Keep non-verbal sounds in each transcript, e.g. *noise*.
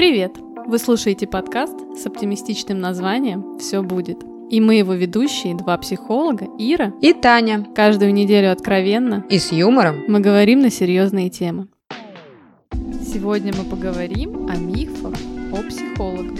Привет! Вы слушаете подкаст с оптимистичным названием «Все будет». И мы его ведущие, два психолога, Ира и Таня. Каждую неделю откровенно и с юмором мы говорим на серьезные темы. Сегодня мы поговорим о мифах о психологах.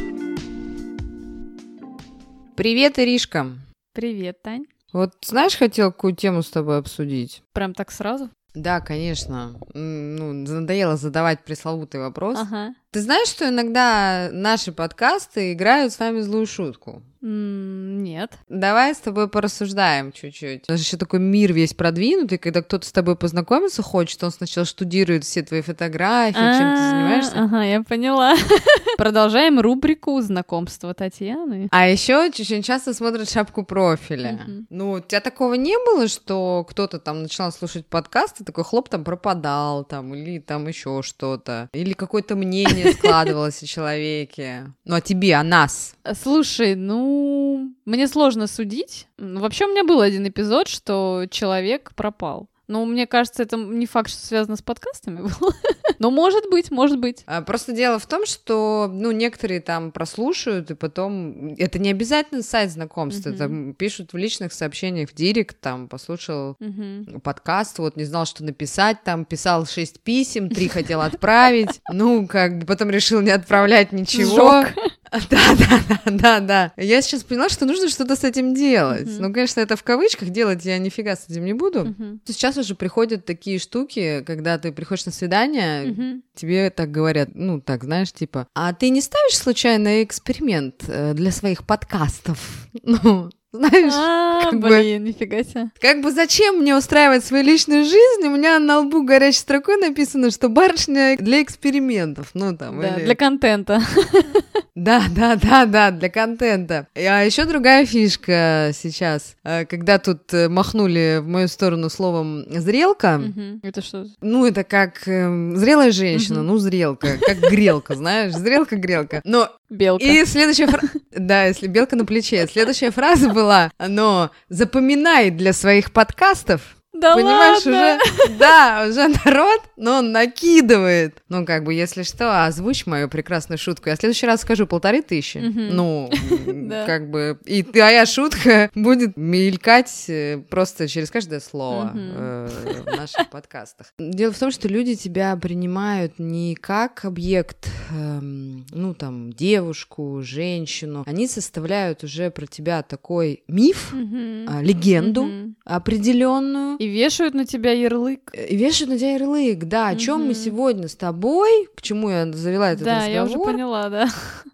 Привет, Иришка. Привет, Тань. Вот знаешь, хотел какую тему с тобой обсудить? Прям так сразу? Да, конечно. Ну, надоело задавать пресловутый вопрос. Ага. Ты знаешь, что иногда наши подкасты играют с нами злую шутку? Нет. Давай с тобой порассуждаем чуть-чуть. У нас еще такой мир весь продвинутый, когда кто-то с тобой познакомиться хочет, он сначала штудирует все твои фотографии, чем ты занимаешься. Ага, я поняла. *laughs* Продолжаем рубрику знакомства Татьяны. А еще очень часто смотрят шапку профиля. Ну, у тебя такого не было, что кто-то там начинал слушать подкасты, такой хлоп там пропадал, там, или там еще что-то, или какое-то мнение складывалось о человеке. Ну, о тебе, о нас. Слушай, ну, мне сложно судить. Вообще у меня был один эпизод, что человек пропал. Но мне кажется, это не факт, что связано с подкастами *laughs* было. Но может быть, может быть. А, просто дело в том, что, ну, некоторые там прослушают, и потом... Это не обязательно сайт знакомства. Uh-huh. Это пишут в личных сообщениях в директ, там, послушал подкаст, вот, не знал, что написать, там, писал шесть писем, три хотел отправить. *laughs* Ну, как бы потом решил не отправлять ничего. *laughs* Да, да, да, да, да. Я сейчас поняла, что нужно что-то с этим делать. Uh-huh. Ну, конечно, это в кавычках делать я нифига с этим не буду. Uh-huh. Сейчас уже приходят такие штуки, когда ты приходишь на свидание, uh-huh. тебе так говорят, ну, так, знаешь, типа, а ты не ставишь случайно эксперимент э, для своих подкастов? *laughs* Ну, знаешь, а, как блин, бы, нифига себе. Как бы зачем мне устраивать свою личную жизнь? У меня на лбу горячей строкой написано, что барышня для экспериментов. Ну, там, да, или... для контента. *laughs* Да, *laughs* да, да, да, для контента. А еще другая фишка сейчас, э, когда тут э, махнули в мою сторону словом зрелка. Это что? Ну, это как э, зрелая женщина, ну, зрелка, как грелка, знаешь, зрелка-грелка. Но Белка. И следующая фраза... *laughs* Да, если белка на плече. Следующая фраза была, но запоминай для своих подкастов да Понимаешь, ладно? уже, да, уже народ, но он накидывает. Ну, как бы, если что, озвучь мою прекрасную шутку. Я в следующий раз скажу полторы тысячи. Ну, *laughs* как бы, и твоя шутка будет мелькать э, просто через каждое слово э, в наших подкастах. Дело в том, что люди тебя принимают не как объект, эм, ну, там, девушку, женщину. Они составляют уже про тебя такой миф, а, легенду определенную. И вешают на тебя ярлык. И вешают на тебя ярлык, да. О чем мы сегодня с тобой, к чему я завела этот да, разговор. Да, я уже поняла, да.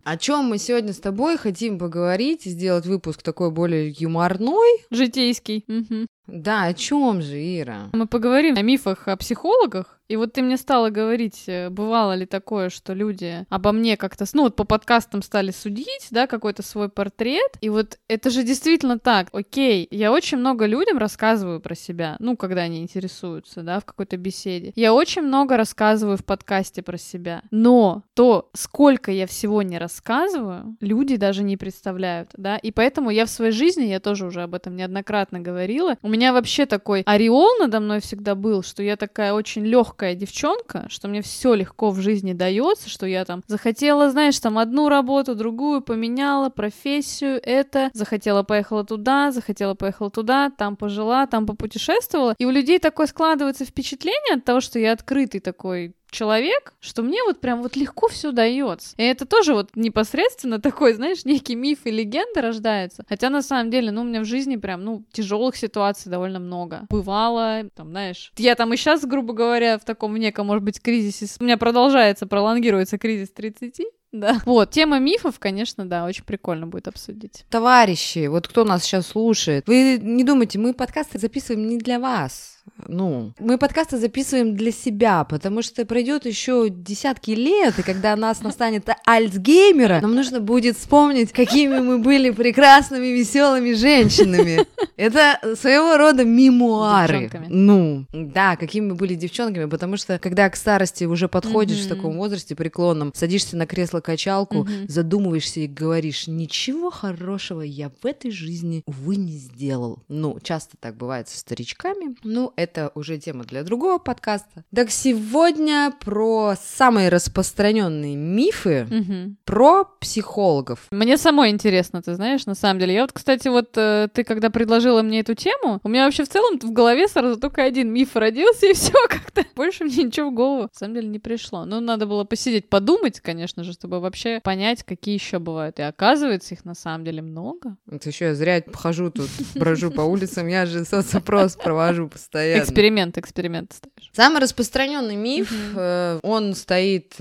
О чем мы сегодня с тобой хотим поговорить и сделать выпуск такой более юморной. Житейский. Угу. Да, о чем же, Ира? Мы поговорим о мифах о психологах, и вот ты мне стала говорить, э, бывало ли такое, что люди обо мне как-то, ну вот по подкастам стали судить, да, какой-то свой портрет. И вот это же действительно так. Окей, я очень много людям рассказываю про себя, ну, когда они интересуются, да, в какой-то беседе. Я очень много рассказываю в подкасте про себя. Но то, сколько я всего не рассказываю, люди даже не представляют, да. И поэтому я в своей жизни, я тоже уже об этом неоднократно говорила, у меня вообще такой ореол надо мной всегда был, что я такая очень легкая девчонка, что мне все легко в жизни дается, что я там захотела, знаешь, там одну работу, другую поменяла, профессию, это, захотела поехала туда, захотела поехала туда, там пожила, там попутешествовала. И у людей такое складывается впечатление от того, что я открытый такой человек, что мне вот прям вот легко все дается. И это тоже вот непосредственно такой, знаешь, некий миф и легенда рождается. Хотя на самом деле, ну, у меня в жизни прям, ну, тяжелых ситуаций довольно много. Бывало, там, знаешь, я там и сейчас, грубо говоря, в таком неком, может быть, кризисе, у меня продолжается, пролонгируется кризис 30, да. Вот, тема мифов, конечно, да, очень прикольно будет обсудить. Товарищи, вот кто нас сейчас слушает, вы не думайте, мы подкасты записываем не для вас ну, мы подкасты записываем для себя, потому что пройдет еще десятки лет, и когда нас настанет Альцгеймера, нам нужно будет вспомнить, какими мы были прекрасными, веселыми женщинами. Это своего рода мемуары. Девчонками. Ну, да, какими мы были девчонками, потому что когда к старости уже подходишь mm-hmm. в таком возрасте преклонном, садишься на кресло-качалку, mm-hmm. задумываешься и говоришь, ничего хорошего я в этой жизни, увы, не сделал. Ну, часто так бывает со старичками. Ну, это это уже тема для другого подкаста. Так сегодня про самые распространенные мифы угу. про психологов. Мне самой интересно, ты знаешь, на самом деле. Я вот, кстати, вот э, ты когда предложила мне эту тему, у меня вообще в целом в голове сразу только один миф родился, и все как-то. *laughs* Больше мне ничего в голову, на самом деле, не пришло. Ну, надо было посидеть, подумать, конечно же, чтобы вообще понять, какие еще бывают. И оказывается, их на самом деле много. Это еще я зря хожу тут, брожу по улицам, я же соцопрос провожу постоянно. Эксперимент, эксперимент ставишь. Самый распространенный миф, э, он стоит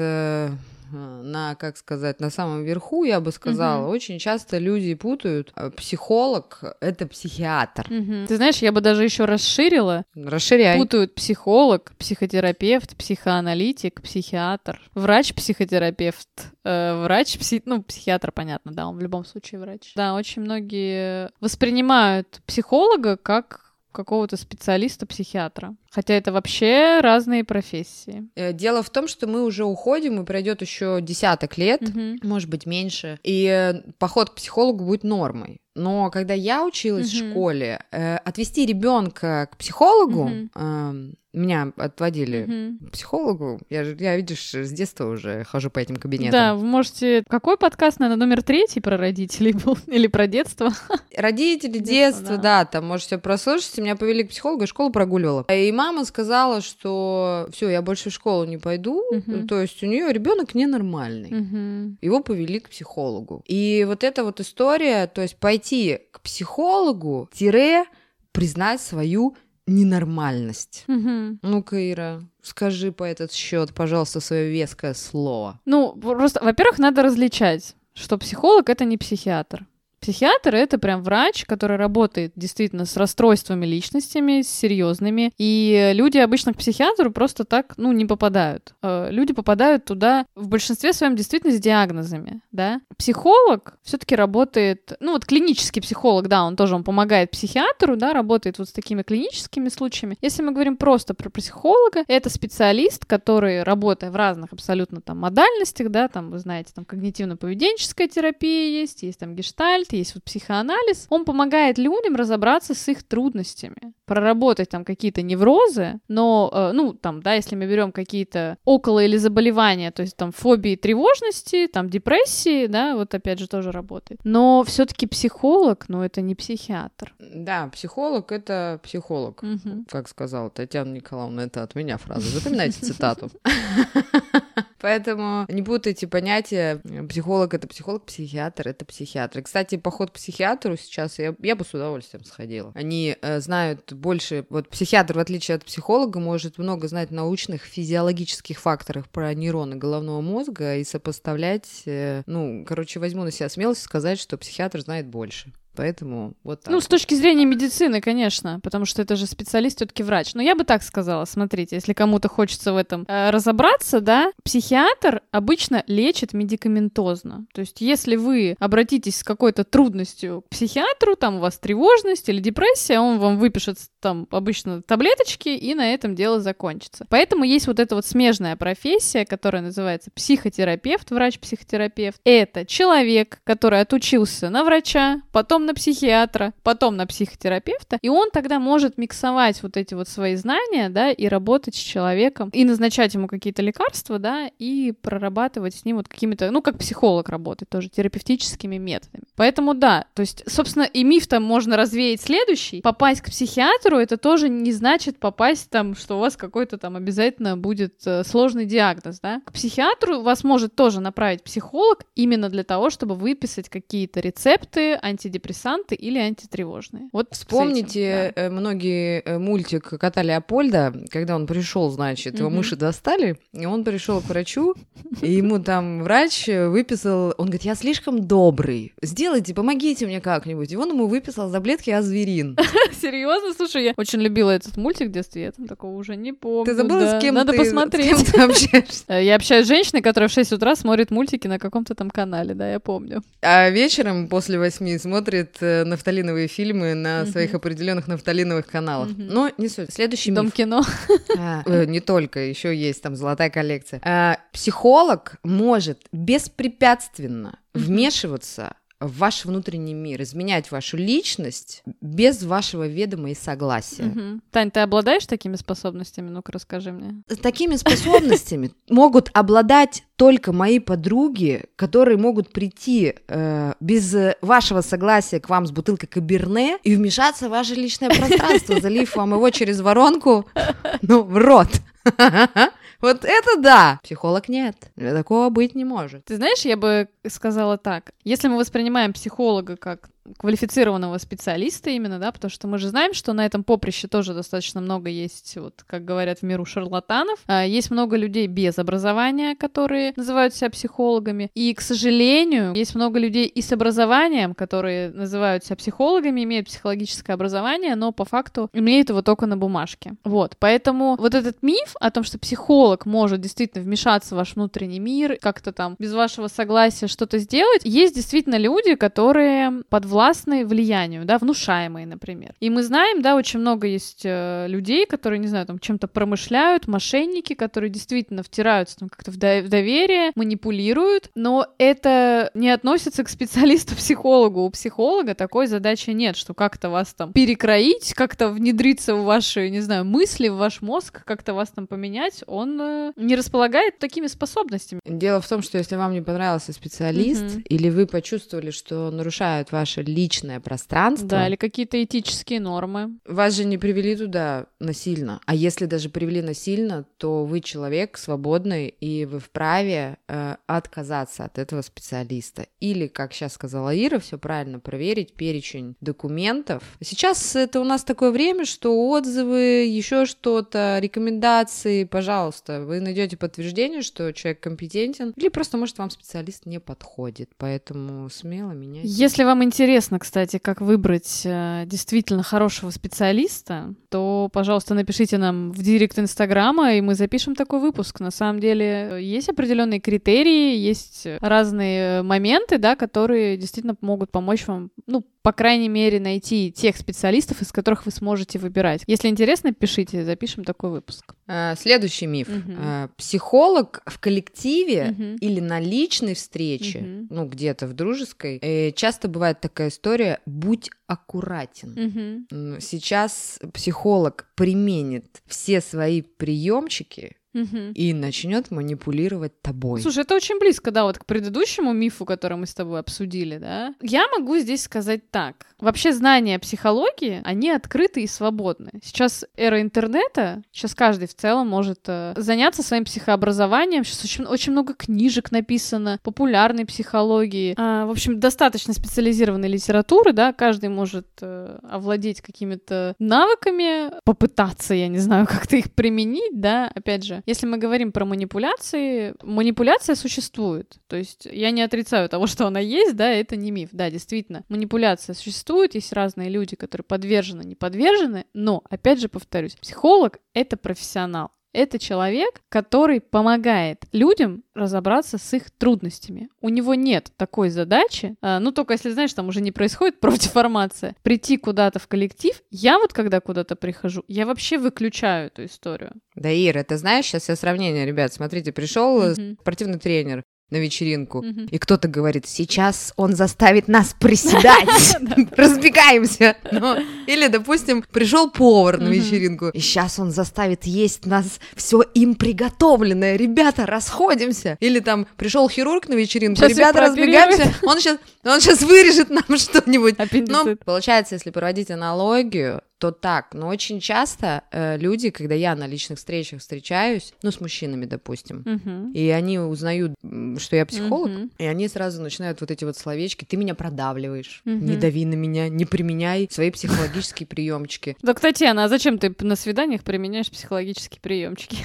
Э, на, как сказать, на самом верху, я бы сказала. Угу. Очень часто люди путают э, психолог — это психиатр. Угу. Ты знаешь, я бы даже еще расширила. Расширяй. Путают психолог, психотерапевт, психоаналитик, психиатр, врач-психотерапевт, э, врач, пси... ну, психиатр, понятно, да, он в любом случае врач. Да, очень многие воспринимают психолога как какого-то специалиста-психиатра. Хотя это вообще разные профессии. Э, дело в том, что мы уже уходим, и пройдет еще десяток лет, угу. может быть, меньше, и поход к психологу будет нормой. Но когда я училась угу. в школе, э, отвести ребенка к психологу угу. э, меня отводили mm-hmm. к психологу. Я, я, видишь, с детства уже хожу по этим кабинетам. Да, вы можете... Какой подкаст, наверное, номер третий про родителей был? *laughs* Или про детство? Родители, детство, детство да. да, там можете прослушать. Меня повели к психологу, я школу прогуливала. И мама сказала, что все, я больше в школу не пойду. Mm-hmm. То есть у нее ребенок ненормальный. Mm-hmm. Его повели к психологу. И вот эта вот история, то есть пойти к психологу, тире признать свою ненормальность. Угу. Ну-ка, Ира, скажи по этот счет, пожалуйста, свое веское слово. Ну, просто, во-первых, надо различать, что психолог это не психиатр. Психиатр — это прям врач, который работает действительно с расстройствами личностями, с серьезными. И люди обычно к психиатру просто так, ну, не попадают. Э, люди попадают туда в большинстве своем действительно с диагнозами, да. Психолог все-таки работает, ну, вот клинический психолог, да, он тоже, он помогает психиатру, да, работает вот с такими клиническими случаями. Если мы говорим просто про психолога, это специалист, который, работая в разных абсолютно там модальностях, да, там, вы знаете, там когнитивно-поведенческая терапия есть, есть там гештальт, есть вот психоанализ, он помогает людям разобраться с их трудностями, проработать там какие-то неврозы, но, э, ну, там, да, если мы берем какие-то около или заболевания, то есть там фобии тревожности, там депрессии, да, вот опять же тоже работает. Но все-таки психолог, ну, это не психиатр. Да, психолог это психолог, как сказала Татьяна Николаевна, это от меня фраза. Запоминайте цитату. *laughs* Поэтому не путайте понятия. Психолог — это психолог, психиатр — это психиатр. кстати, поход к психиатру сейчас я, я бы с удовольствием сходила. Они э, знают больше... Вот психиатр, в отличие от психолога, может много знать научных физиологических факторов про нейроны головного мозга и сопоставлять... Э, ну, короче, возьму на себя смелость сказать, что психиатр знает больше. Поэтому вот так. Ну, с точки зрения медицины, конечно, потому что это же специалист, все-таки врач. Но я бы так сказала, смотрите, если кому-то хочется в этом э, разобраться, да, психиатр обычно лечит медикаментозно. То есть, если вы обратитесь с какой-то трудностью к психиатру, там у вас тревожность или депрессия, он вам выпишет там обычно таблеточки, и на этом дело закончится. Поэтому есть вот эта вот смежная профессия, которая называется психотерапевт, врач-психотерапевт. Это человек, который отучился на врача, потом на психиатра, потом на психотерапевта, и он тогда может миксовать вот эти вот свои знания, да, и работать с человеком, и назначать ему какие-то лекарства, да, и прорабатывать с ним вот какими-то, ну, как психолог работает тоже, терапевтическими методами. Поэтому да, то есть, собственно, и миф там можно развеять следующий. Попасть к психиатру, это тоже не значит попасть там, что у вас какой-то там обязательно будет э, сложный диагноз, да. К психиатру вас может тоже направить психолог именно для того, чтобы выписать какие-то рецепты, антидепрессанты, или антитревожные. Вот вспомните этим, да. Э, многие э, мультик кота Леопольда, когда он пришел, значит, его мыши достали, и он пришел к врачу, и ему там врач выписал, он говорит, я слишком добрый, сделайте, помогите мне как-нибудь. И он ему выписал таблетки азверин. *laughs* Серьезно? Слушай, я очень любила этот мультик в детстве, я там такого уже не помню. Ты забыла, да. с кем Надо ты, посмотреть. С кем ты общаешься? *laughs* Я общаюсь с женщиной, которая в 6 утра смотрит мультики на каком-то там канале, да, я помню. А вечером после восьми смотрит смотрит э, нафталиновые фильмы на mm-hmm. своих определенных нафталиновых каналах. Mm-hmm. Но не суть. Следующий Дом миф. кино. *laughs* А, э, не только, еще есть там золотая коллекция. А, психолог может беспрепятственно вмешиваться в ваш внутренний мир, изменять вашу личность без вашего ведома и согласия. Угу. Тань, ты обладаешь такими способностями? Ну-ка расскажи мне. Такими способностями могут обладать только мои подруги, которые могут прийти э, без вашего согласия к вам с бутылкой каберне и вмешаться в ваше личное пространство, залив вам его через воронку, ну, в рот. *laughs* Вот это да! Психолог нет. Такого быть не может. Ты знаешь, я бы сказала так. Если мы воспринимаем психолога как квалифицированного специалиста именно, да, потому что мы же знаем, что на этом поприще тоже достаточно много есть, вот, как говорят в миру, шарлатанов. А, есть много людей без образования, которые называют себя психологами. И, к сожалению, есть много людей и с образованием, которые называют себя психологами, имеют психологическое образование, но по факту имеют его только на бумажке. Вот, поэтому вот этот миф о том, что психолог может действительно вмешаться в ваш внутренний мир, как-то там без вашего согласия что-то сделать, есть действительно люди, которые под подвластны влиянию, да, внушаемые, например. И мы знаем, да, очень много есть э, людей, которые, не знаю, там чем-то промышляют, мошенники, которые действительно втираются там как-то в, до- в доверие, манипулируют, но это не относится к специалисту-психологу. У психолога такой задачи нет, что как-то вас там перекроить, как-то внедриться в ваши, не знаю, мысли, в ваш мозг, как-то вас там поменять, он э, не располагает такими способностями. Дело в том, что если вам не понравился специалист, mm-hmm. или вы почувствовали, что нарушают ваши личное пространство. Да, или какие-то этические нормы. Вас же не привели туда насильно. А если даже привели насильно, то вы человек свободный, и вы вправе э, отказаться от этого специалиста. Или, как сейчас сказала Ира, все правильно проверить перечень документов. Сейчас это у нас такое время, что отзывы, еще что-то, рекомендации, пожалуйста, вы найдете подтверждение, что человек компетентен, или просто, может, вам специалист не подходит. Поэтому смело меняйте. Если вам интересно интересно, кстати, как выбрать э, действительно хорошего специалиста, то, пожалуйста, напишите нам в директ Инстаграма, и мы запишем такой выпуск. На самом деле есть определенные критерии, есть разные моменты, да, которые действительно могут помочь вам, ну, по крайней мере, найти тех специалистов, из которых вы сможете выбирать. Если интересно, пишите, запишем такой выпуск. Следующий миф. Угу. Психолог в коллективе угу. или на личной встрече, угу. ну, где-то в дружеской, э, часто бывает такая история «будь аккуратен». Угу. Сейчас психолог применит все свои приемчики, угу. и начнет манипулировать тобой. Слушай, это очень близко, да, вот к предыдущему мифу, который мы с тобой обсудили, да. Я могу здесь сказать так. Вообще знания психологии, они открыты и свободны. Сейчас эра интернета, сейчас каждый в целом может э, заняться своим психообразованием. Сейчас очень, очень много книжек написано, популярной психологии. А, в общем, достаточно специализированной литературы, да, каждый может э, овладеть какими-то навыками, попытаться, я не знаю, *laughs* как-то их применить, да, опять же, если мы говорим про манипуляции, манипуляция существует. То есть я не отрицаю того, *laughs* что она есть, да, это не миф. Да, действительно, манипуляция существует, есть разные люди, которые подвержены, не подвержены, но, опять же повторюсь, психолог — это профессионал. Это человек, который помогает людям разобраться с их трудностями. У него нет такой задачи, а, ну только если, знаешь, там уже не происходит *laughs* профдеформация, прийти куда-то в коллектив. Я вот когда куда-то прихожу, я вообще выключаю эту историю. Да, Ира, ты знаешь, сейчас я сравнение, ребят, смотрите, пришел mm-hmm. спортивный тренер, на вечеринку, mm-hmm. и кто-то говорит, сейчас он заставит нас приседать, *laughs* *laughs* разбегаемся. Или, допустим, пришел повар на вечеринку, и сейчас он заставит есть нас все им приготовленное, ребята, расходимся. Или там пришел хирург на вечеринку, ребята, разбегаемся, он сейчас, он сейчас вырежет нам *laughs* что-нибудь. Но получается, если проводить аналогию, то так, но очень часто э, люди, когда я на личных встречах встречаюсь, ну, с мужчинами, допустим, uh-huh. и они узнают, что я психолог, uh-huh. и они сразу начинают вот эти вот словечки, ты меня продавливаешь, uh-huh. не дави на меня, не применяй свои психологические приемчики. Да, кстати, Анна, а зачем ты на свиданиях применяешь психологические приемчики?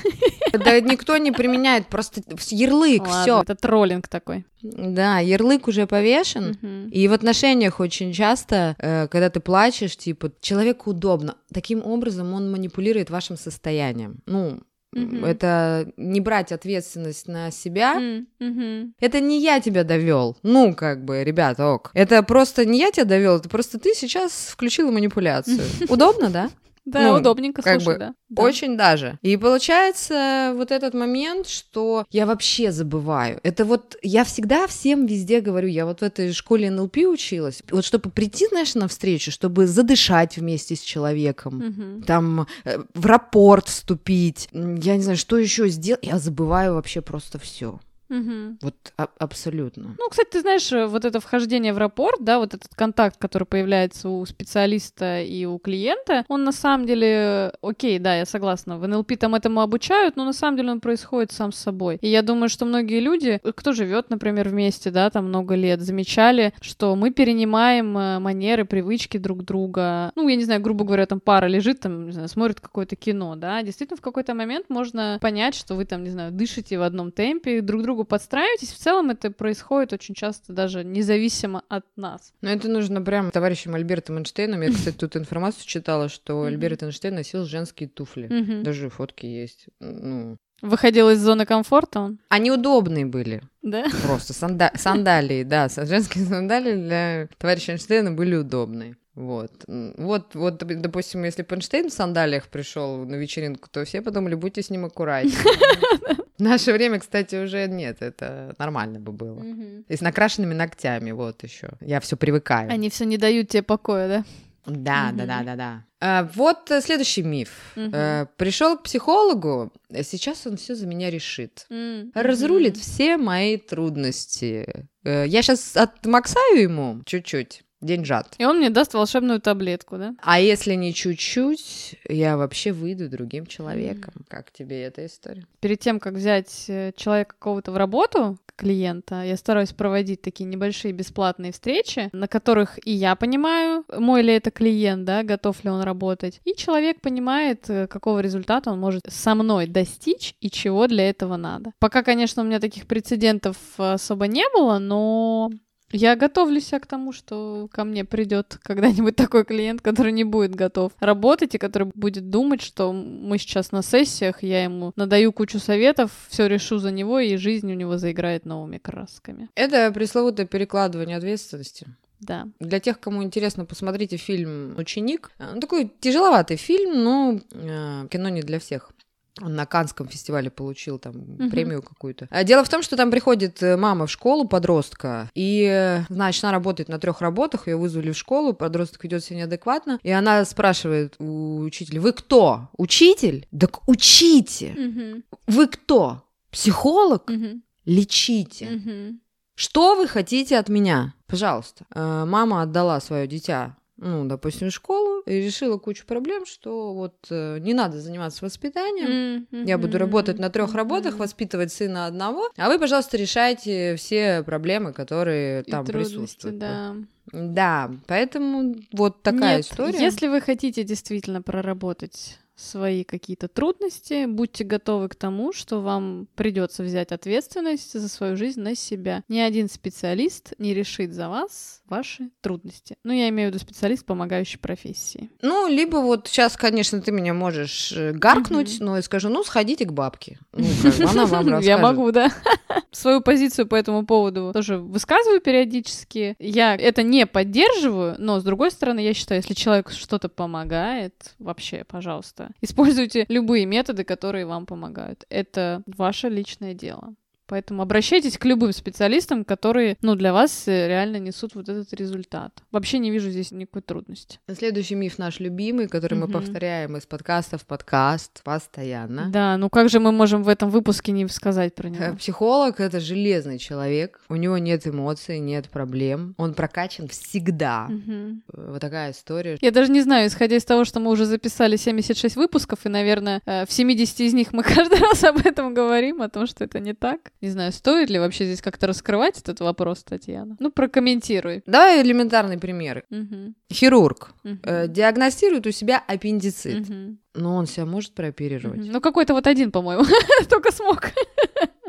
Да никто не применяет, просто ярлык, все. Это троллинг такой. Да, ярлык уже повешен, и в отношениях очень часто, э, когда ты плачешь, типа, человеку удобно. Таким образом он манипулирует вашим состоянием. Ну, Mm-hmm. Это не брать ответственность на себя. Mm-hmm. Это не я тебя довел. Ну, как бы, ребята, ок. Это просто не я тебя довел, это просто ты сейчас включила манипуляцию. *laughs* Удобно, да? Да, ну, удобненько, как слушай, бы, да. Очень даже. И получается вот этот момент, что я вообще забываю. Это вот я всегда всем везде говорю, я вот в этой школе НЛП училась, вот чтобы прийти, знаешь, на встречу, чтобы задышать вместе с человеком, угу. там э, в рапорт вступить, я не знаю, что еще сделать, я забываю вообще просто все. Угу. Вот а- абсолютно. Ну, кстати, ты знаешь, э, вот это вхождение в рапорт, да, вот этот контакт, который появляется у специалиста и у клиента, он на самом деле, окей, да, я согласна, в НЛП там этому обучают, но на самом деле он происходит сам с собой. И я думаю, что многие люди, кто живет, например, вместе, да, там много лет, замечали, что мы перенимаем э, манеры, привычки друг друга. Ну, я не знаю, грубо говоря, там пара лежит, там, не знаю, смотрит какое-то кино, да, действительно в какой-то момент можно понять, что вы там, не знаю, дышите в одном темпе, друг другу другу подстраиваетесь. В целом это происходит очень часто даже независимо от нас. Но это нужно прям товарищем Альбертом Эйнштейном. Я, кстати, тут информацию читала, что Альберт Эйнштейн носил женские туфли. Даже фотки есть. Ну, Выходил из зоны комфорта он? Они удобные были. Да? Просто санда- сандалии, да, женские сандалии для товарища Эйнштейна были удобные. Вот. Вот, вот, допустим, если бы Эйнштейн в сандалиях пришел на вечеринку, то все подумали, будьте с ним аккуратнее. *laughs* В наше время, кстати, уже нет, это нормально бы было. И с накрашенными ногтями, вот еще. Я все привыкаю. Они все не дают тебе покоя, да? Да, да, да, да, да. А, вот э, следующий миф. Э, Пришел к психологу, э, сейчас он все за меня решит. Разрулит все мои трудности. Я сейчас отмаксаю ему чуть-чуть деньжат. И он мне даст волшебную таблетку, да? А если не чуть-чуть, я вообще выйду другим человеком. Mm. Как тебе эта история? Перед тем, как взять э, человека какого-то в работу, клиента, я стараюсь проводить такие небольшие бесплатные встречи, на которых и я понимаю, мой ли это клиент, да, готов ли он работать, и человек понимает, э, какого результата он может со мной достичь и чего для этого надо. Пока, конечно, у меня таких прецедентов особо не было, но я готовлюсь к тому, что ко мне придет когда-нибудь такой клиент, который не будет готов работать и который будет думать, что мы сейчас на сессиях, я ему надаю кучу советов, все решу за него, и жизнь у него заиграет новыми красками. Это пресловутое перекладывание ответственности. Да. Для тех, кому интересно, посмотрите фильм «Ученик». Он такой тяжеловатый фильм, но э, кино не для всех. Он на Канском фестивале получил там угу. премию какую-то. А дело в том, что там приходит э, мама в школу подростка, и, э, значит, она работает на трех работах, ее вызвали в школу, подросток ведет себя неадекватно, и она спрашивает у учителя, вы кто? Учитель? Так учите! Угу. Вы кто? Психолог? Угу. Лечите. Угу. Что вы хотите от меня? Пожалуйста. Э, мама отдала свое дитя ну, допустим, в школу и решила кучу проблем, что вот э, не надо заниматься воспитанием, mm-hmm. я буду работать на трех mm-hmm. работах, воспитывать сына одного, а вы, пожалуйста, решайте все проблемы, которые и там присутствуют. Да. Да, поэтому вот такая Нет, история. Если вы хотите действительно проработать свои какие-то трудности, будьте готовы к тому, что вам придется взять ответственность за свою жизнь на себя. Ни один специалист не решит за вас ваши трудности. Ну, я имею в виду специалист, помогающий профессии. Ну, либо вот сейчас, конечно, ты меня можешь э, гаркнуть, но я скажу, ну, сходите к бабке. *laughs* Ну, она вам расскажет. Я могу, да. *laughs* Свою позицию по этому поводу тоже высказываю периодически. Я это не поддерживаю, но, с другой стороны, я считаю, если человек что-то помогает, вообще, пожалуйста, Используйте любые методы, которые вам помогают. Это ваше личное дело. Поэтому обращайтесь к любым специалистам, которые, ну, для вас э, реально несут вот этот результат. Вообще не вижу здесь никакой трудности. Следующий миф наш любимый, который угу. мы повторяем из подкаста в подкаст постоянно. Да, ну как же мы можем в этом выпуске не сказать про него? Э, психолог — это железный человек, у него нет эмоций, нет проблем, он прокачан всегда. Угу. Вот такая история. Я даже не знаю, исходя из того, что мы уже записали 76 выпусков, и, наверное, в 70 из них мы *laughs* каждый раз об этом говорим, о том, что это не так. Не знаю, стоит ли вообще здесь как-то раскрывать этот вопрос, Татьяна? Ну, прокомментируй. Давай элементарный пример. Угу. Хирург угу. э, диагностирует у себя аппендицит. Угу. Но он себя может прооперировать? Угу. Ну, какой-то вот один, по-моему, *laughs* только смог. *laughs*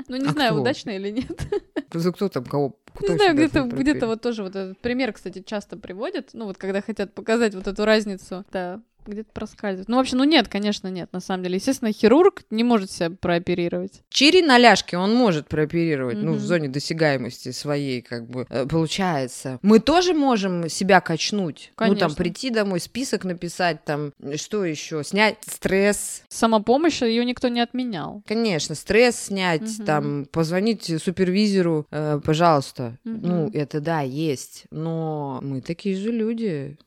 Ну, не а знаю, кто? удачно или нет. Кто там кого? Кто не знаю, где-то где вот тоже вот этот пример, кстати, часто приводят. Ну, вот когда хотят показать вот эту разницу. Да, где-то проскальзывает. Ну, в общем, ну нет, конечно, нет, на самом деле. Естественно, хирург не может себя прооперировать. Чири на ляжке он может прооперировать, mm-hmm. ну, в зоне досягаемости своей, как бы, э, получается. Мы тоже можем себя качнуть. Конечно. Ну, там, прийти домой, список написать, там, что еще, снять стресс. Самопомощь ее никто не отменял. Конечно, стресс снять, mm-hmm. там, позвонить супервизору, э, пожалуйста. Mm-hmm. Ну, это да, есть, но мы такие же люди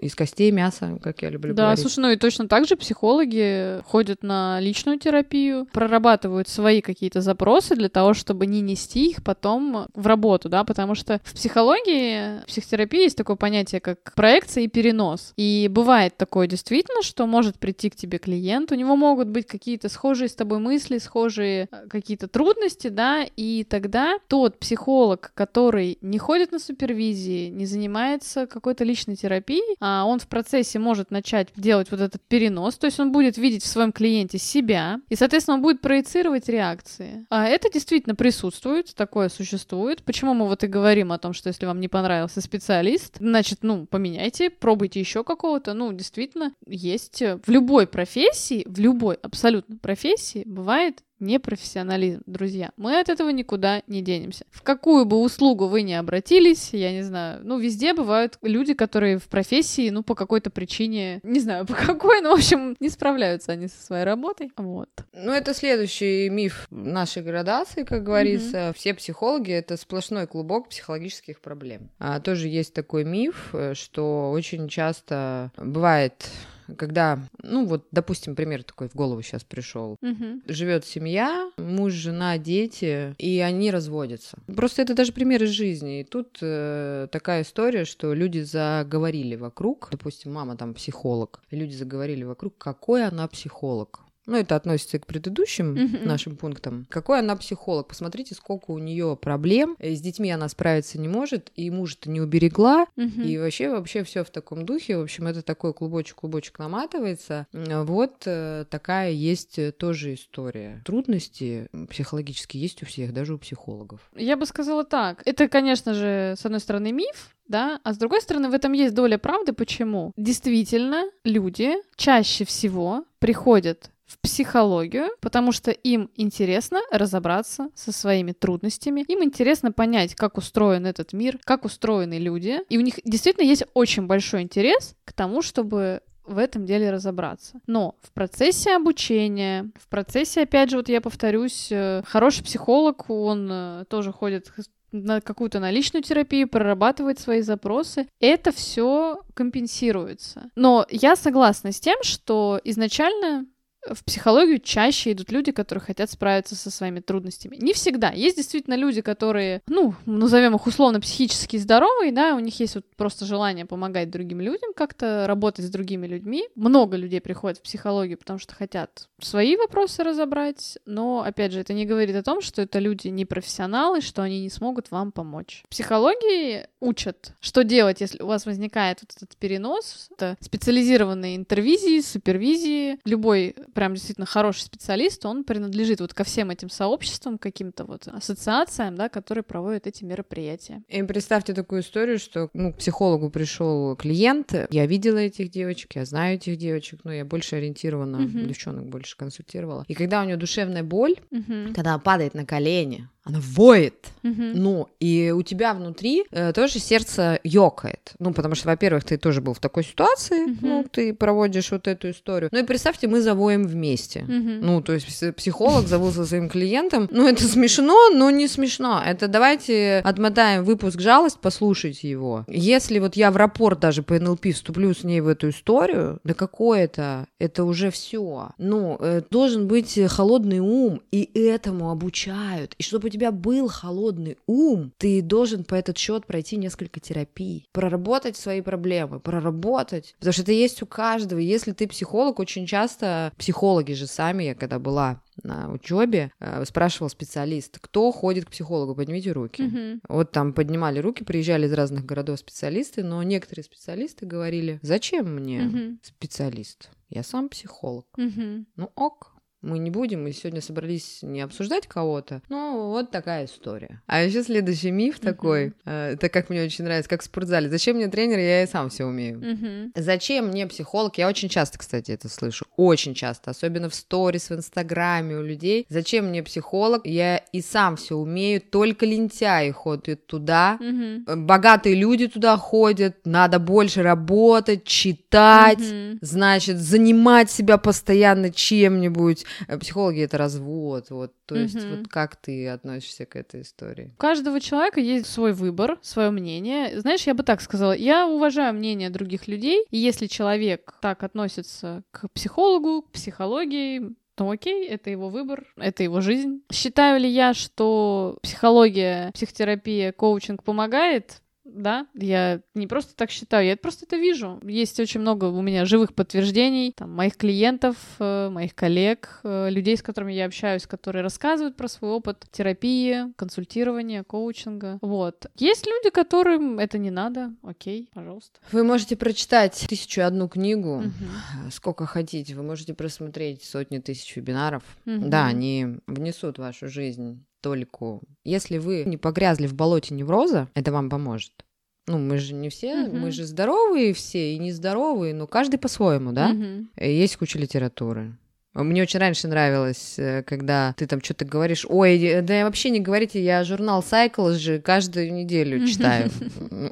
из костей мяса, как я люблю да, говорить. Да, слушай, ну и точно так же психологи ходят на личную терапию, прорабатывают свои какие-то запросы для того, чтобы не нести их потом в работу, да, потому что в психологии, в психотерапии есть такое понятие, как проекция и перенос. И бывает такое действительно, что может прийти к тебе клиент, у него могут быть какие-то схожие с тобой мысли, схожие э, какие-то трудности, да, и тогда тот психолог, который не ходит на супервизии, не занимается какой-то личной терапией, а он в процессе может начать делать вот этот перенос, то есть он будет видеть в своем клиенте себя, и, соответственно, он будет проецировать реакции. А это действительно присутствует, такое существует. Почему мы вот и говорим о том, что если вам не понравился специалист, значит, ну, поменяйте, пробуйте еще какого-то. Ну, действительно, есть в любой профессии, в любой абсолютно профессии бывает непрофессионализм, друзья. Мы от этого никуда не денемся. В какую бы услугу вы ни обратились, я не знаю, ну, везде бывают люди, которые в профессии, ну, по какой-то причине, не знаю, *laughs* по какой, но, в общем, не справляются они со своей работой. Вот. Ну, это следующий миф нашей градации, как говорится. Mm-hmm. Все психологи — это сплошной клубок психологических проблем. А тоже есть такой миф, э, что очень часто бывает когда, ну вот, допустим, пример такой в голову сейчас пришел. Угу. Живет семья, муж, жена, дети, и они разводятся. Просто это даже пример из жизни. И тут э, такая история, что люди заговорили вокруг, допустим, мама там психолог, люди заговорили вокруг, какой она психолог ну, это относится к предыдущим mm-hmm. нашим пунктам. Какой она психолог? Посмотрите, сколько у нее проблем. С детьми она справиться не может, и мужа-то не уберегла. Mm-hmm. И вообще, вообще все в таком духе. В общем, это такой клубочек-клубочек наматывается. Вот э, такая есть э, тоже история. Трудности психологические есть у всех, даже у психологов. Я бы сказала так. Это, конечно же, с одной стороны, миф, да, а с другой стороны, в этом есть доля правды. Почему? Действительно, люди чаще всего приходят в психологию, потому что им интересно разобраться со своими трудностями, им интересно понять, как устроен этот мир, как устроены люди, и у них действительно есть очень большой интерес к тому, чтобы в этом деле разобраться. Но в процессе обучения, в процессе, опять же, вот я повторюсь, э, хороший психолог, он э, тоже ходит на какую-то наличную терапию, прорабатывает свои запросы, это все компенсируется. Но я согласна с тем, что изначально в психологию чаще идут люди, которые хотят справиться со своими трудностями. Не всегда. Есть действительно люди, которые, ну, назовем их условно психически здоровые, да, у них есть вот просто желание помогать другим людям, как-то работать с другими людьми. Много людей приходят в психологию, потому что хотят свои вопросы разобрать, но, опять же, это не говорит о том, что это люди не профессионалы, что они не смогут вам помочь. В психологии учат, что делать, если у вас возникает вот этот перенос. Это специализированные интервизии, супервизии, любой прям действительно хороший специалист, он принадлежит вот ко всем этим сообществам, каким-то вот ассоциациям, да, которые проводят эти мероприятия. И представьте такую историю, что ну, к психологу пришел клиент, я видела этих девочек, я знаю этих девочек, но я больше ориентирована, uh-huh. девчонок больше консультировала. И когда у нее душевная боль, uh-huh. когда она падает на колени, она воет. Mm-hmm. Ну, и у тебя внутри э, тоже сердце ёкает. Ну, потому что, во-первых, ты тоже был в такой ситуации, mm-hmm. ну, ты проводишь вот эту историю. Ну, и представьте, мы завоем вместе. Mm-hmm. Ну, то есть психолог завыл со своим клиентом. Ну, это смешно, но не смешно. Это давайте отмотаем выпуск «Жалость», послушайте его. Если вот я в рапорт даже по НЛП вступлю с ней в эту историю, да какое это? Это уже все. Ну, э, должен быть холодный ум, и этому обучают. И чтобы тебя был холодный ум, ты должен по этот счет пройти несколько терапий, проработать свои проблемы, проработать, потому что это есть у каждого. Если ты психолог, очень часто психологи же сами, я когда была на учебе э, спрашивал специалист, кто ходит к психологу, поднимите руки. Mm-hmm. Вот там поднимали руки, приезжали из разных городов специалисты, но некоторые специалисты говорили, зачем мне mm-hmm. специалист? Я сам психолог. Mm-hmm. Ну ок, мы не будем, мы сегодня собрались не обсуждать кого-то. Ну, вот такая история. А еще следующий миф такой, uh-huh. это как мне очень нравится, как в спортзале. Зачем мне тренер, я и сам все умею. Uh-huh. Зачем мне психолог? Я очень часто, кстати, это слышу. Очень часто, особенно в сторис, в инстаграме у людей. Зачем мне психолог? Я и сам все умею, только лентяи ходят туда, uh-huh. богатые люди туда ходят, надо больше работать, читать, uh-huh. значит, занимать себя постоянно чем-нибудь. Э, психологи это развод, вот, то есть mm-hmm. вот как ты относишься к этой истории? У каждого человека есть свой выбор, свое мнение. Знаешь, я бы так сказала, я уважаю мнение других людей, и если человек так относится к психологу, к психологии, то окей, это его выбор, это его жизнь. Считаю ли я, что психология, психотерапия, коучинг помогает? Да, я не просто так считаю, я просто это вижу. Есть очень много у меня живых подтверждений, там, моих клиентов, э, моих коллег, э, людей, с которыми я общаюсь, которые рассказывают про свой опыт терапии, консультирования, коучинга. Вот. Есть люди, которым это не надо, окей, пожалуйста. Вы можете прочитать тысячу одну книгу, угу. сколько хотите, вы можете просмотреть сотни тысяч вебинаров. Угу. Да, они внесут в вашу жизнь толику. Если вы не погрязли в болоте невроза, это вам поможет. Ну, мы же не все, uh-huh. мы же здоровые все и нездоровые, но каждый по-своему, да? Uh-huh. Есть куча литературы. Мне очень раньше нравилось, э, когда ты там что-то говоришь, ой, да я вообще не говорите, я журнал Cycles же каждую неделю читаю. *laughs*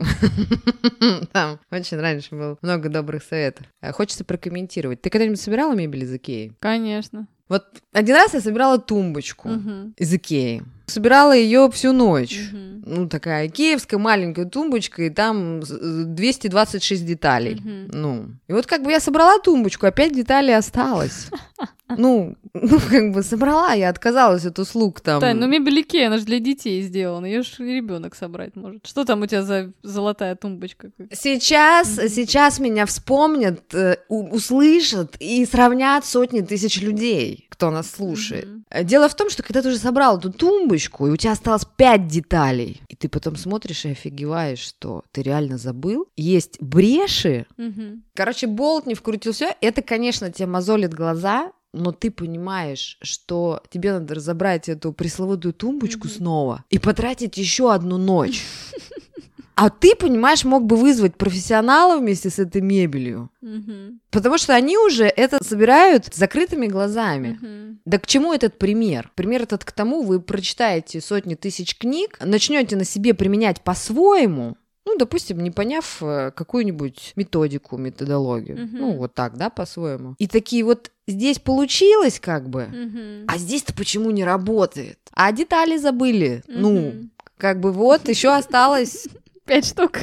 *laughs* Там очень раньше было много добрых советов. Э, хочется прокомментировать. Ты когда-нибудь собирала мебель из Икеи? Конечно. Вот один раз я собирала тумбочку из Икеи. Собирала ее всю ночь. Uh-huh. Ну, такая киевская маленькая тумбочка, и там 226 деталей. Uh-huh. Ну, и вот как бы я собрала тумбочку, опять деталей осталось. *laughs* Ну, ну, как бы собрала, я отказалась от услуг там. Тань, ну мебель Икея, она же для детей сделана, ее же ребенок собрать может. Что там у тебя за золотая тумбочка? Сейчас, mm-hmm. сейчас меня вспомнят, э, услышат и сравнят сотни тысяч людей, кто нас слушает. Mm-hmm. Дело в том, что когда ты уже собрал эту тумбочку, и у тебя осталось пять деталей, и ты потом смотришь и офигеваешь, что ты реально забыл, есть бреши. Mm-hmm. Короче, болт не вкрутил все. Это, конечно, тебе мозолит глаза, но ты понимаешь, что тебе надо разобрать эту пресловутую тумбочку mm-hmm. снова и потратить еще одну ночь. *laughs* А ты, понимаешь, мог бы вызвать профессионала вместе с этой мебелью. Mm-hmm. Потому что они уже это собирают закрытыми глазами. Mm-hmm. Да к чему этот пример? Пример этот к тому, вы прочитаете сотни тысяч книг, начнете на себе применять по-своему, ну, допустим, не поняв э, какую-нибудь методику, методологию. Uh-huh. Ну, вот так, да, по-своему. И такие вот здесь получилось как бы, uh-huh. а здесь-то почему не работает? А детали забыли. Uh-huh. Ну, как бы вот, еще осталось... Пять штук.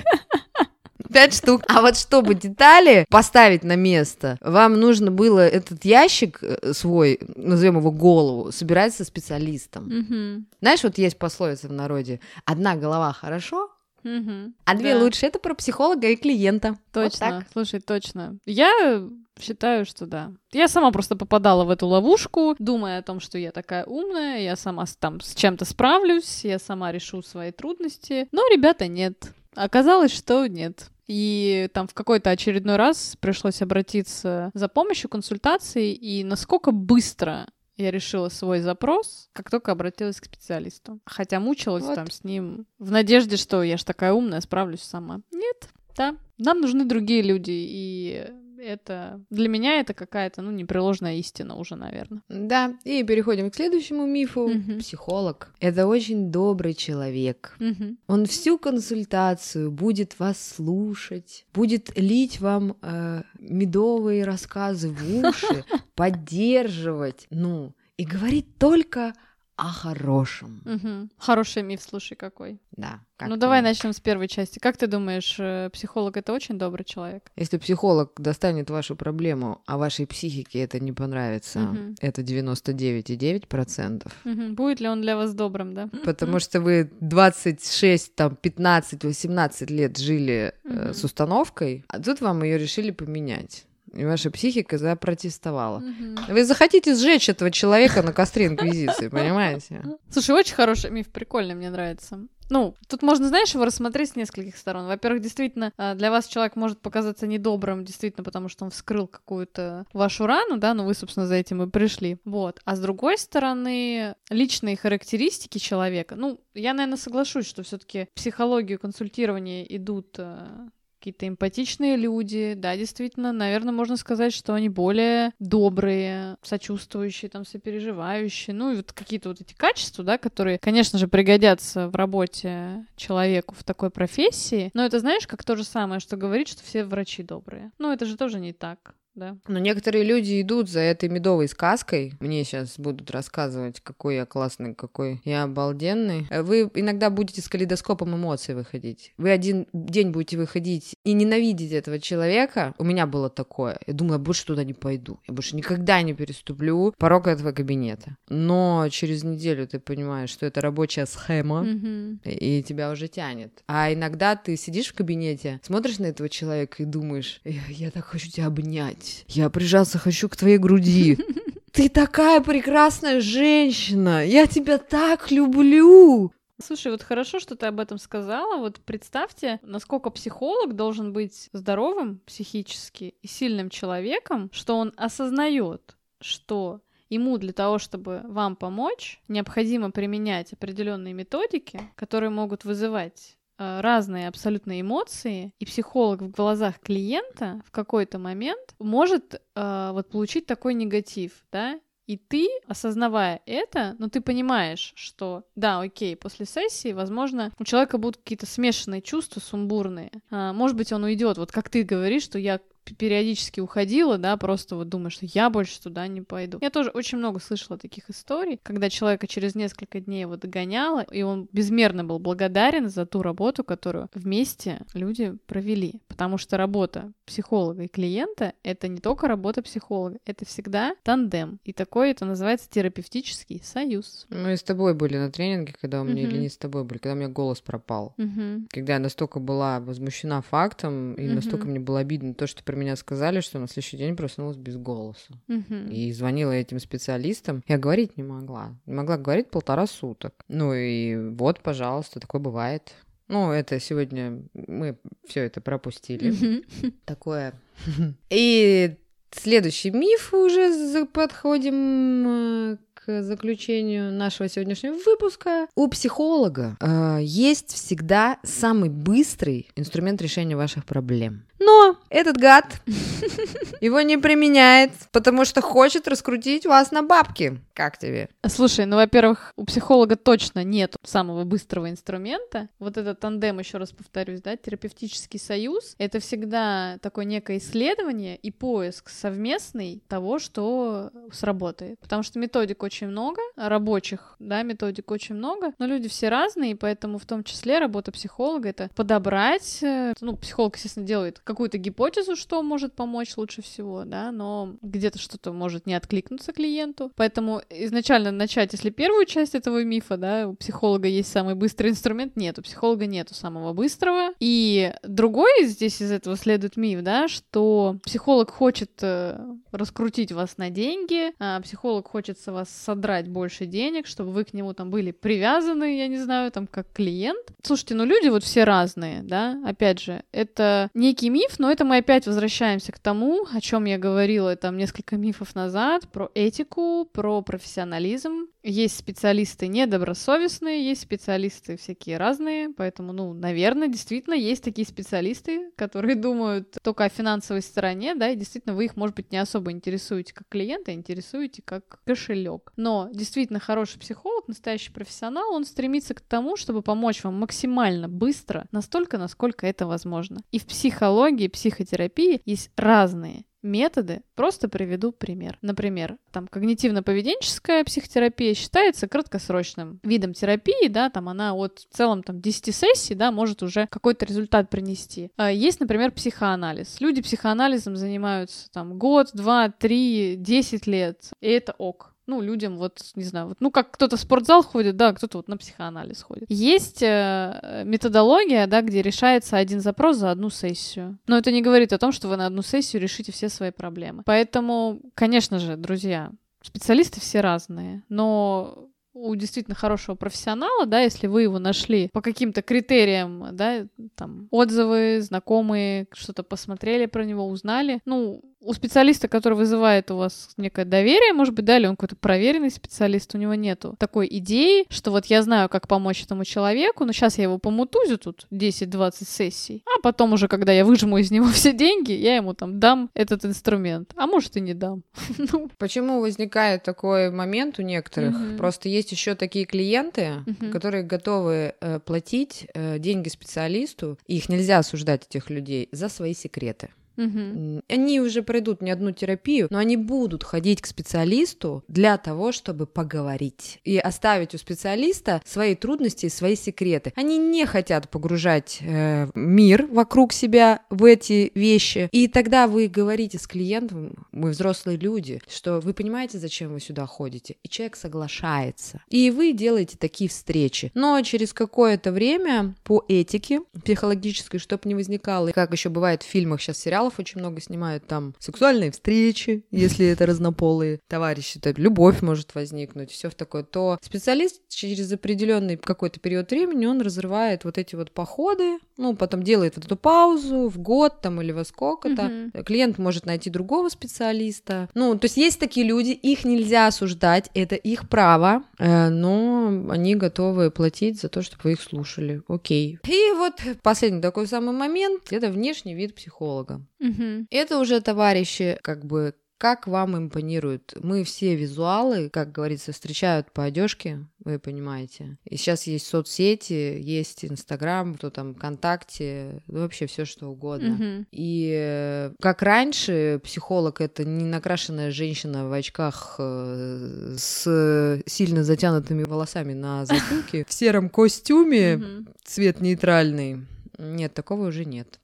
Пять штук. А вот чтобы детали поставить на место, вам нужно было этот ящик э, свой, назовем его голову, собирать со специалистом. Угу. Знаешь, вот есть пословица в народе: одна голова хорошо, Угу, а две да. лучше это про психолога и клиента. Точно. Вот Слушай, точно. Я считаю, что да. Я сама просто попадала в эту ловушку, думая о том, что я такая умная, я сама там с чем-то справлюсь, я сама решу свои трудности. Но, ребята, нет. Оказалось, что нет. И там в какой-то очередной раз пришлось обратиться за помощью, консультацией, и насколько быстро я решила свой запрос, как только обратилась к специалисту. Хотя мучилась вот. там с ним в надежде, что я ж такая умная, справлюсь сама. Нет, да. Нам нужны другие люди, и это для меня это какая-то, ну, непреложная истина уже, наверное. Да, и переходим к следующему мифу. Угу. Психолог. Это очень добрый человек. Угу. Он всю консультацию будет вас слушать, будет лить вам э, медовые рассказы в уши, *laughs* поддерживать, ну, и говорить только о хорошем. Угу. Хороший миф, слушай, какой. Да. ну давай начнем с первой части. Как ты думаешь, э, психолог это очень добрый человек? Если психолог достанет вашу проблему, а вашей психике это не понравится, угу. это 99,9%. Угу. Будет ли он для вас добрым, да? Потому что вы 26, там, 15, 18 лет жили угу. э, с установкой, а тут вам ее решили поменять. И ваша психика запротестовала. Угу. Вы захотите сжечь этого человека на костре инквизиции, *laughs* понимаете? Слушай, очень хороший миф, прикольный, мне нравится. Ну, тут можно, знаешь, его рассмотреть с нескольких сторон. Во-первых, действительно, а, для вас человек может показаться недобрым, действительно, потому что он вскрыл какую-то вашу рану, да, но вы, собственно, за этим и пришли. Вот. А с другой стороны, личные характеристики человека, ну, я, наверное, соглашусь, что все-таки психологию консультирования идут а, какие-то эмпатичные люди, да, действительно, наверное, можно сказать, что они более добрые, сочувствующие, там, сопереживающие, ну, и вот какие-то вот эти качества, да, которые, конечно же, пригодятся в работе человеку в такой профессии, но это, знаешь, как то же самое, что говорить, что все врачи добрые. Ну, это же тоже не так да. Но некоторые люди идут за этой медовой сказкой. Мне сейчас будут рассказывать, какой я классный, какой я обалденный. Вы иногда будете с калейдоскопом эмоций выходить. Вы один день будете выходить и ненавидеть этого человека. У меня было такое. Я думала, я больше туда не пойду. Я больше никогда не переступлю порог этого кабинета. Но через неделю ты понимаешь, что это рабочая схема, mm-hmm. и тебя уже тянет. А иногда ты сидишь в кабинете, смотришь на этого человека и думаешь, я, я так хочу тебя обнять обнять. Я прижаться хочу к твоей груди. *laughs* Ты такая прекрасная женщина. Я тебя так люблю. Слушай, вот хорошо, что ты об этом сказала. Вот представьте, насколько психолог должен быть здоровым психически и сильным человеком, что он осознает, что ему для того, чтобы вам помочь, необходимо применять определенные методики, которые могут вызывать разные абсолютно эмоции, и психолог в глазах клиента в какой-то момент может э, вот получить такой негатив, да, и ты, осознавая это, ну ты понимаешь, что да, окей, после сессии, возможно, у человека будут какие-то смешанные чувства, сумбурные. А, может быть, он уйдет, вот как ты говоришь, что я периодически уходила, да, просто вот думаю, что я больше туда не пойду. Я тоже очень много слышала таких историй, когда человека через несколько дней его догоняла, и он безмерно был благодарен за ту работу, которую вместе люди провели. Потому что работа психолога и клиента — это не только работа психолога, это всегда тандем. И такой это называется терапевтический союз. Мы с тобой были на тренинге, когда у меня, uh-huh. или не с тобой были, когда у меня голос пропал. Uh-huh. Когда я настолько была возмущена фактом, и uh-huh. настолько мне было обидно то, что про меня сказали, что на следующий день проснулась без голоса. Uh-huh. И звонила этим специалистам. Я говорить не могла. Не могла говорить полтора суток. Ну и вот, пожалуйста, такое бывает. Ну, это сегодня мы все это пропустили. Такое. *laughs* И следующий миф уже подходим э, к заключению нашего сегодняшнего выпуска. У психолога э, есть всегда самый быстрый инструмент решения ваших проблем. Но этот гад *laughs* его не применяет, потому что хочет раскрутить вас на бабки. Как тебе? Слушай, ну, во-первых, у психолога точно нет самого быстрого инструмента. Вот этот тандем, еще раз повторюсь, да, терапевтический союз, это всегда такое некое исследование и поиск совместный того, что сработает. Потому что методик очень много, рабочих, да, методик очень много, но люди все разные, и поэтому в том числе работа психолога — это подобрать, э, ну, психолог, естественно, делает какую-то гипотезу, что может помочь лучше всего, да, но где-то что-то может не откликнуться клиенту. Поэтому изначально начать, если первую часть этого мифа, да, у психолога есть самый быстрый инструмент, нет, у психолога нету самого быстрого. И другой здесь из этого следует миф, да, что психолог хочет э, раскрутить вас на деньги, а психолог хочет с вас содрать больше денег, чтобы вы к нему там были привязаны, я не знаю, там как клиент. Слушайте, ну люди вот все разные, да, опять же, это некий миф, но это мы опять возвращаемся к тому, о чем я говорила там несколько мифов назад, про этику, про профессионализм. Есть специалисты недобросовестные, есть специалисты всякие разные, поэтому, ну, наверное, действительно есть такие специалисты, которые думают только о финансовой стороне, да, и действительно вы их, может быть, не особо интересуете как клиента, а интересуете как кошелек. Но действительно хороший психолог, настоящий профессионал, он стремится к тому, чтобы помочь вам максимально быстро, настолько, насколько это возможно. И в психологии психотерапии есть разные методы. Просто приведу пример. Например, там когнитивно-поведенческая психотерапия считается краткосрочным видом терапии, да, там она от в целом там 10 сессий, да, может уже какой-то результат принести. А есть, например, психоанализ. Люди психоанализом занимаются там год, два, три, десять лет, и это ок ну, людям вот, не знаю, вот, ну, как кто-то в спортзал ходит, да, кто-то вот на психоанализ ходит. Есть э, методология, да, где решается один запрос за одну сессию. Но это не говорит о том, что вы на одну сессию решите все свои проблемы. Поэтому, конечно же, друзья, специалисты все разные, но у действительно хорошего профессионала, да, если вы его нашли по каким-то критериям, да, там, отзывы, знакомые, что-то посмотрели про него, узнали, ну, у специалиста, который вызывает у вас некое доверие, может быть, да, или он какой-то проверенный специалист, у него нету такой идеи, что вот я знаю, как помочь этому человеку, но сейчас я его помутузю тут 10-20 сессий, а потом уже, когда я выжму из него *laughs* все деньги, я ему там дам этот инструмент, а может и не дам. *laughs* Ну. Почему возникает такой момент у некоторых? Просто есть еще такие клиенты, которые готовы э, платить э, деньги специалисту, и их нельзя осуждать этих людей за свои секреты. Угу. Они уже пройдут не одну терапию, но они будут ходить к специалисту для того, чтобы поговорить и оставить у специалиста свои трудности и свои секреты. Они не хотят погружать э, мир вокруг себя в эти вещи. И тогда вы говорите с клиентом, мы взрослые люди, что вы понимаете, зачем вы сюда ходите, и человек соглашается. И вы делаете такие встречи. Но через какое-то время по этике психологической, чтобы не возникало, как еще бывает в фильмах сейчас сериалов, сериалов очень много снимают, там сексуальные встречи, если это разнополые товарищи, то любовь может возникнуть, все в такое, то специалист через определенный какой-то период времени он разрывает вот эти вот походы, ну, потом делает вот эту паузу в год там или во сколько-то. Mm-hmm. Клиент может найти другого специалиста. Ну, то есть есть такие люди, их нельзя осуждать, это их право, э, но они готовы платить за то, чтобы вы их слушали. Окей. И вот последний такой самый момент, это внешний вид психолога. Угу. Это уже товарищи, как бы как вам импонирует? Мы все визуалы, как говорится, встречают по одежке, вы понимаете. И сейчас есть соцсети, есть Инстаграм, кто там ВКонтакте, ну, вообще все что угодно. Mm-hmm. И э, как раньше, психолог это не накрашенная женщина в очках э, с сильно затянутыми волосами на затылке, *laughs* в сером костюме, цвет нейтральный. Нет, такого уже нет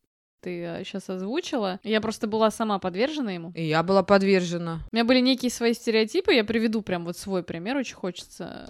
ты сейчас а, озвучила. Я просто была сама подвержена ему. И я была подвержена. У меня были некие свои стереотипы, я приведу прям вот свой пример, очень хочется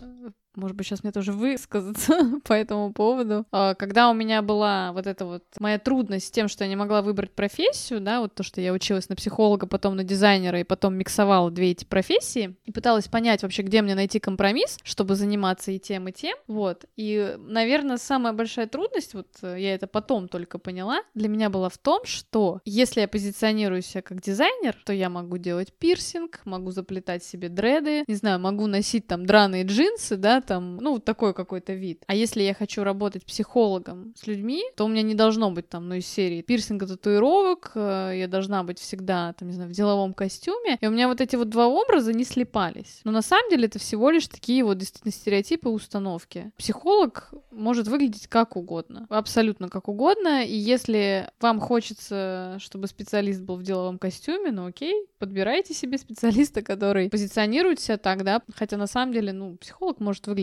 может быть, сейчас мне тоже высказаться *laughs* по этому поводу. А, когда у меня была вот эта вот моя трудность с тем, что я не могла выбрать профессию, да, вот то, что я училась на психолога, потом на дизайнера, и потом миксовала две эти профессии, и пыталась понять вообще, где мне найти компромисс, чтобы заниматься и тем, и тем, вот. И, наверное, самая большая трудность, вот э, я это потом только поняла, для меня была в том, что если я позиционирую себя как дизайнер, то я могу делать пирсинг, могу заплетать себе дреды, не знаю, могу носить там драные джинсы, да, там, ну, такой какой-то вид. А если я хочу работать психологом с людьми, то у меня не должно быть там, ну, из серии пирсинга, татуировок, э, я должна быть всегда, там, не знаю, в деловом костюме, и у меня вот эти вот два образа не слепались. Но на самом деле это всего лишь такие вот действительно стереотипы установки. Психолог может выглядеть как угодно, абсолютно как угодно, и если вам хочется, чтобы специалист был в деловом костюме, ну окей, подбирайте себе специалиста, который позиционирует себя так, да, хотя на самом деле, ну, психолог может выглядеть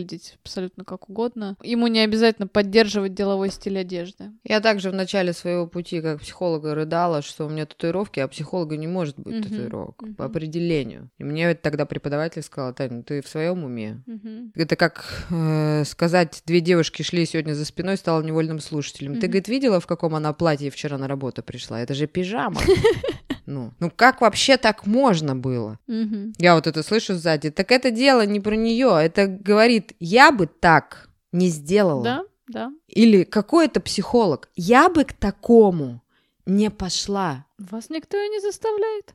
абсолютно как угодно. Ему не обязательно поддерживать деловой стиль одежды. Я также в начале своего пути как психолога рыдала, что у меня татуировки, а психолога не может быть uh-huh. татуировок uh-huh. по определению. И мне тогда преподаватель сказал, Таня, ты в своем уме? Uh-huh. Это как э, сказать, две девушки шли сегодня за спиной, стала невольным слушателем. Uh-huh. Ты, говорит, видела, в каком она платье вчера на работу пришла? Это же пижама. *laughs* Ну, ну как вообще так можно было? Угу. Я вот это слышу сзади. Так это дело не про нее. Это говорит, я бы так не сделала. Да, да. Или какой-то психолог. Я бы к такому не пошла. Вас никто и не заставляет.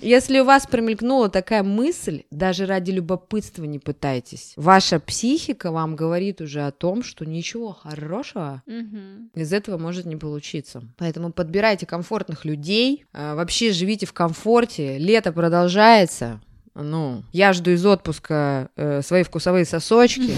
*laughs* Если у вас промелькнула такая мысль, даже ради любопытства не пытайтесь. Ваша психика вам говорит уже о том, что ничего хорошего угу. из этого может не получиться. Поэтому подбирайте комфортных людей, а, вообще живите в комфорте, лето продолжается. Ну, я жду из отпуска э, свои вкусовые сосочки.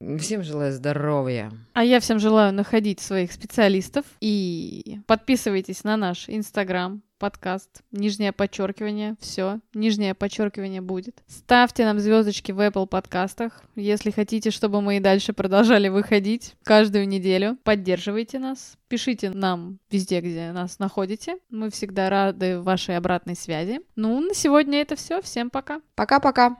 *laughs* Всем желаю здоровья. А я всем желаю находить своих специалистов. И подписывайтесь на наш инстаграм, подкаст, нижнее подчеркивание, все, нижнее подчеркивание будет. Ставьте нам звездочки в Apple подкастах, если хотите, чтобы мы и дальше продолжали выходить каждую неделю. Поддерживайте нас, пишите нам везде, где нас находите. Мы всегда рады вашей обратной связи. Ну, на сегодня это все. Всем пока. Пока-пока.